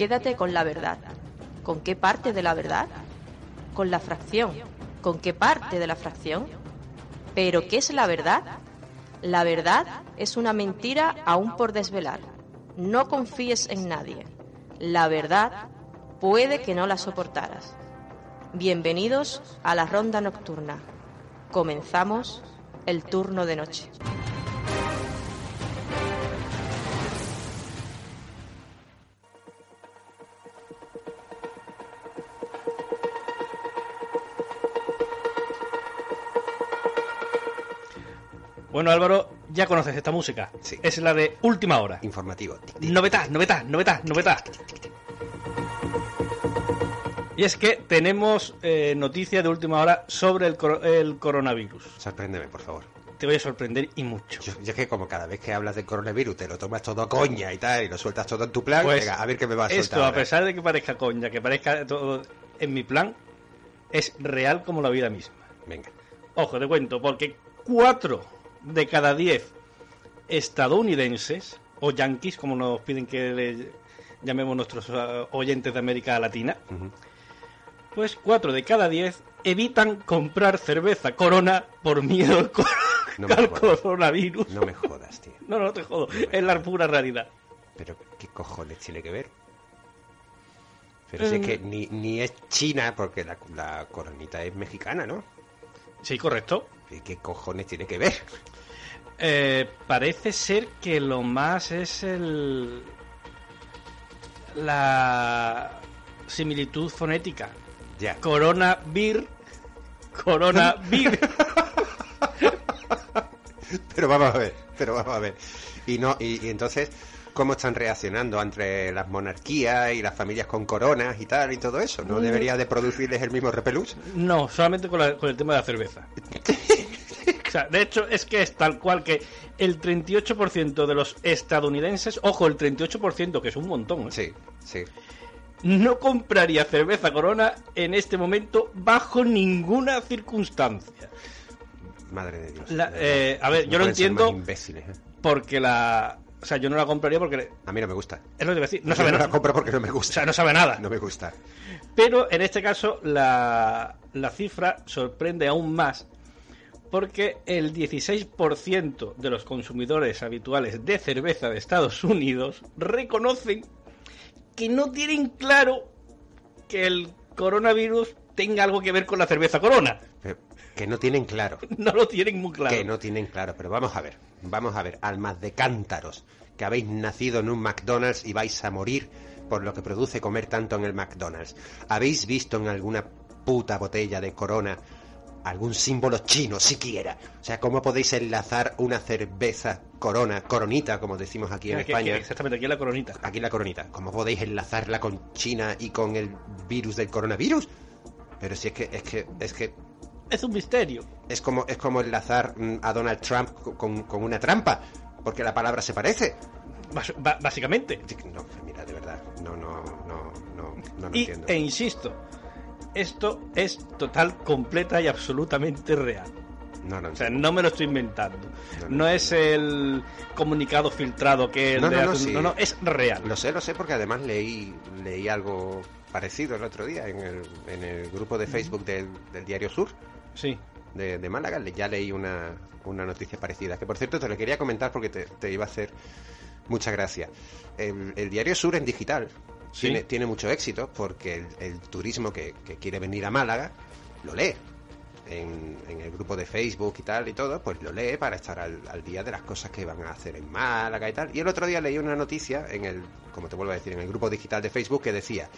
quédate con la verdad. ¿Con qué parte de la verdad? Con la fracción. ¿Con qué parte de la fracción? ¿Pero qué es la verdad? La verdad es una mentira aún por desvelar. No confíes en nadie. La verdad puede que no la soportaras. Bienvenidos a la ronda nocturna. Comenzamos el turno de noche. Bueno, Álvaro, ya conoces esta música. Sí. Es la de Última Hora. Informativo. Novedad, novedad, novedad, novedad. Y es que tenemos eh, noticia de última hora sobre el, el coronavirus. Sorpréndeme, por favor. Te voy a sorprender y mucho. Yo, yo es que como cada vez que hablas del coronavirus te lo tomas todo a coña y tal, y lo sueltas todo en tu plan, Pues, venga, a ver qué me va a soltar Esto, a ahora. pesar de que parezca coña, que parezca todo en mi plan, es real como la vida misma. Venga. Ojo, te cuento, porque cuatro de cada diez estadounidenses, o yanquis, como nos piden que le llamemos nuestros eh, oyentes de América Latina, pues cuatro de cada diez evitan comprar cerveza Corona por miedo al, cor- No me al jodas. coronavirus. No me jodas, tío. No, no te jodo, es la pura realidad. Pero, ¿qué cojones tiene que ver? Pero si es que ni, ni es china, porque la, la coronita es mexicana, ¿no? Sí, correcto. ¿Y ¿Qué cojones tiene que ver? Eh, parece ser que lo más es el la similitud fonética. Ya. Corona bir, corona bir. Pero vamos a ver, pero vamos a ver. Y no, y, y entonces, ¿cómo están reaccionando entre las monarquías y las familias con coronas y tal y todo eso? ¿No debería de producirles el mismo repelús? No, solamente con, la- con el tema de la cerveza. O sea, de hecho, es que es tal cual que el 38% de los estadounidenses, ojo, el 38%, que es un montón, ¿eh? Sí, sí. no compraría cerveza Corona en este momento bajo ninguna circunstancia. Madre de Dios. La- eh, a ver, No yo lo entiendo. imbéciles, ¿eh? Porque la. O sea, yo no la compraría porque. A mí no me gusta. Es lo que te iba a decir. No Yo sabe no la nada. compro porque no me O gusta. sea, no sabe nada. No me gusta. Pero en este caso, la, la cifra sorprende aún más. Porque el 16% de los consumidores habituales de cerveza de Estados Unidos reconocen que no tienen claro que el coronavirus tenga algo que ver con la cerveza Corona. Pero que no tienen claro. No lo tienen muy claro. Que no tienen claro. Pero vamos a ver. Vamos a ver. Almas de cántaros. Que habéis nacido en un McDonald's y vais a morir por lo que produce comer tanto en el McDonald's. ¿Habéis visto en alguna puta botella de corona algún símbolo chino siquiera? O sea, ¿cómo podéis enlazar una cerveza corona, coronita, como decimos aquí en Aquí- España? aquí- exactamente, aquí en la coronita. aquí la coronita. ¿Cómo podéis enlazarla con China y con el virus del coronavirus? Pero si es que es que es que Es un misterio. es como es como enlazar mm, a Donald Trump co- con, con una trampa, porque la palabra se parece. Básicamente. No, mira, de verdad, no no no no no lo Y, entiendo. e insisto, esto es total, completa y absolutamente real. No, no, O sea, no me lo estoy inventando. No, es el comunicado filtrado que el No, de no, no, hace- sí. no, no, es real. Lo sé, lo sé porque además leí leí algo parecido el otro día en el, en el grupo de Facebook del, del Diario Sur. Sí. de, de Málaga, le- ya leí una, una noticia parecida, que por cierto te lo quería comentar porque te, te iba a hacer mucha gracia. El, el Diario Sur en digital Sí. tiene, tiene mucho éxito porque el, el turismo que, que quiere venir a Málaga lo lee. En, en el grupo de Facebook y tal y todo, pues lo lee para estar al, al día de las cosas que van a hacer en Málaga y tal. Y el otro día leí una noticia en el, como te vuelvo a decir, en el grupo digital de Facebook que decía,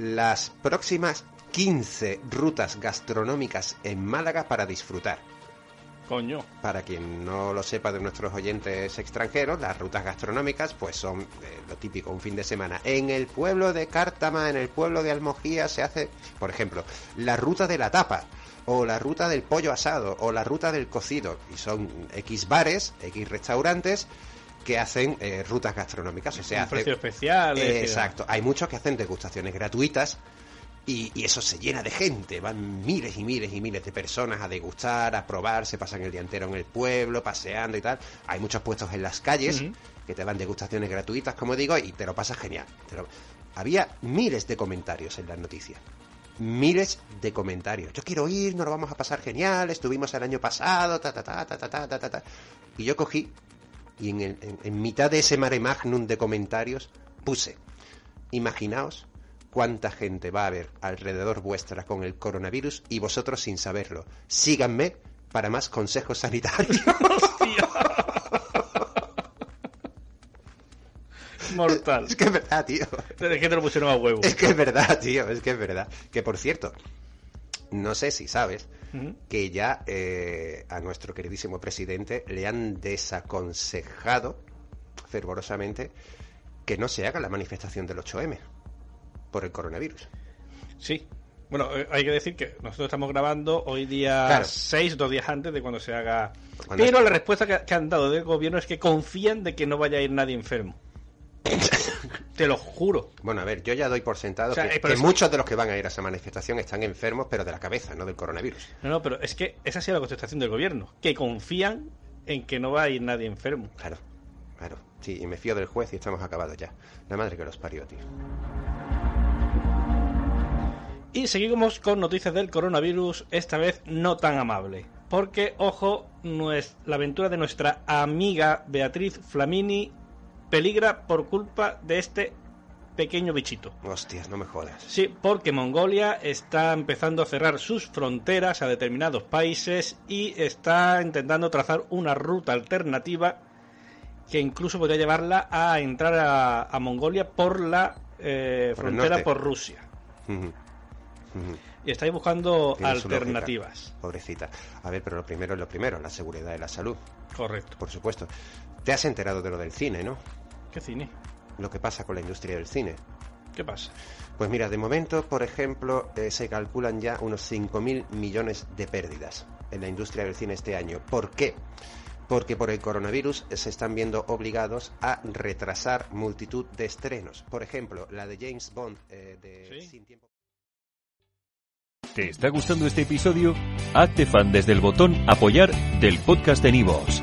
las próximas 15 rutas gastronómicas en Málaga para disfrutar. Coño. Para quien no lo sepa de nuestros oyentes extranjeros, las rutas gastronómicas pues son eh, lo típico, un fin de semana. En el pueblo de Cártama, en el pueblo de Almojía se hace, por ejemplo, la ruta de la tapa, o la ruta del pollo asado, o la ruta del cocido. Y son X bares, X restaurantes que hacen eh, rutas gastronómicas. O sea, un hace- precio especial. eh, decir, exacto. Hay muchos que hacen degustaciones gratuitas y, y eso se llena de gente. Van miles y miles y miles de personas a degustar, a probar, se pasan el día entero en el pueblo, paseando y tal. Hay muchos puestos en las calles que te dan degustaciones gratuitas, como digo, y te lo pasas genial. Lo- había miles de comentarios en las noticias. Miles de comentarios. Yo quiero ir, nos lo vamos a pasar genial, estuvimos el año pasado, ta ta ta ta ta ta ta ta. ta. Y yo cogí y en, el- en- en mitad de ese mare magnum de comentarios puse, imaginaos cuánta gente va a haber alrededor vuestra con el coronavirus y vosotros sin saberlo. Síganme para más consejos sanitarios. Mortal. es que es verdad, tío. Es que te lo pusieron a huevo. Es que es verdad, tío, es que es verdad. Que por cierto, no sé si sabes Que ya eh, a nuestro queridísimo presidente le han desaconsejado fervorosamente que no se haga la manifestación del 8M por el coronavirus. Sí. Bueno, eh, hay que decir que nosotros estamos grabando hoy día Claro. 6, dos días antes de cuando se haga. Cuando Pero es- la respuesta que, que han dado del gobierno es que confían de que no vaya a ir nadie enfermo. Te lo juro. Bueno, a ver, yo ya doy por sentado O sea, que, muchos de los que van a ir a esa manifestación están enfermos, pero de la cabeza, no del coronavirus. No, no, pero es que esa ha sido la contestación del gobierno. Que confían en que no va a ir nadie enfermo. Claro, claro. Sí, y me fío del juez y estamos acabados ya. La madre que los parió, tío. Y seguimos con noticias del coronavirus, esta vez no tan amable. Porque, ojo, la aventura de nuestra amiga Beatriz Flamini peligra por culpa de este pequeño bichito. Hostias, no me jodas. Sí, porque Mongolia está empezando a cerrar sus fronteras a determinados países y está intentando trazar una ruta alternativa que incluso podría llevarla a entrar a, a Mongolia por la eh, Por frontera por Rusia. Y estáis buscando Tiene alternativas. Pobrecita. A ver, pero lo primero es lo primero, la seguridad de la salud, Correcto. por supuesto. Te has enterado de lo del cine, ¿no? ¿Qué cine? Lo que pasa con la industria del cine. ¿Qué pasa? Pues mira, de momento, por ejemplo, eh, se calculan ya unos 5.000 millones de pérdidas en la industria del cine este año. ¿Por qué? Porque por el coronavirus se están viendo obligados a retrasar multitud de estrenos. Por ejemplo, la de James Bond eh, de Sí. Sin Tiempo. ¿Te está gustando este episodio? Hazte fan desde el botón Apoyar del podcast de Nivos.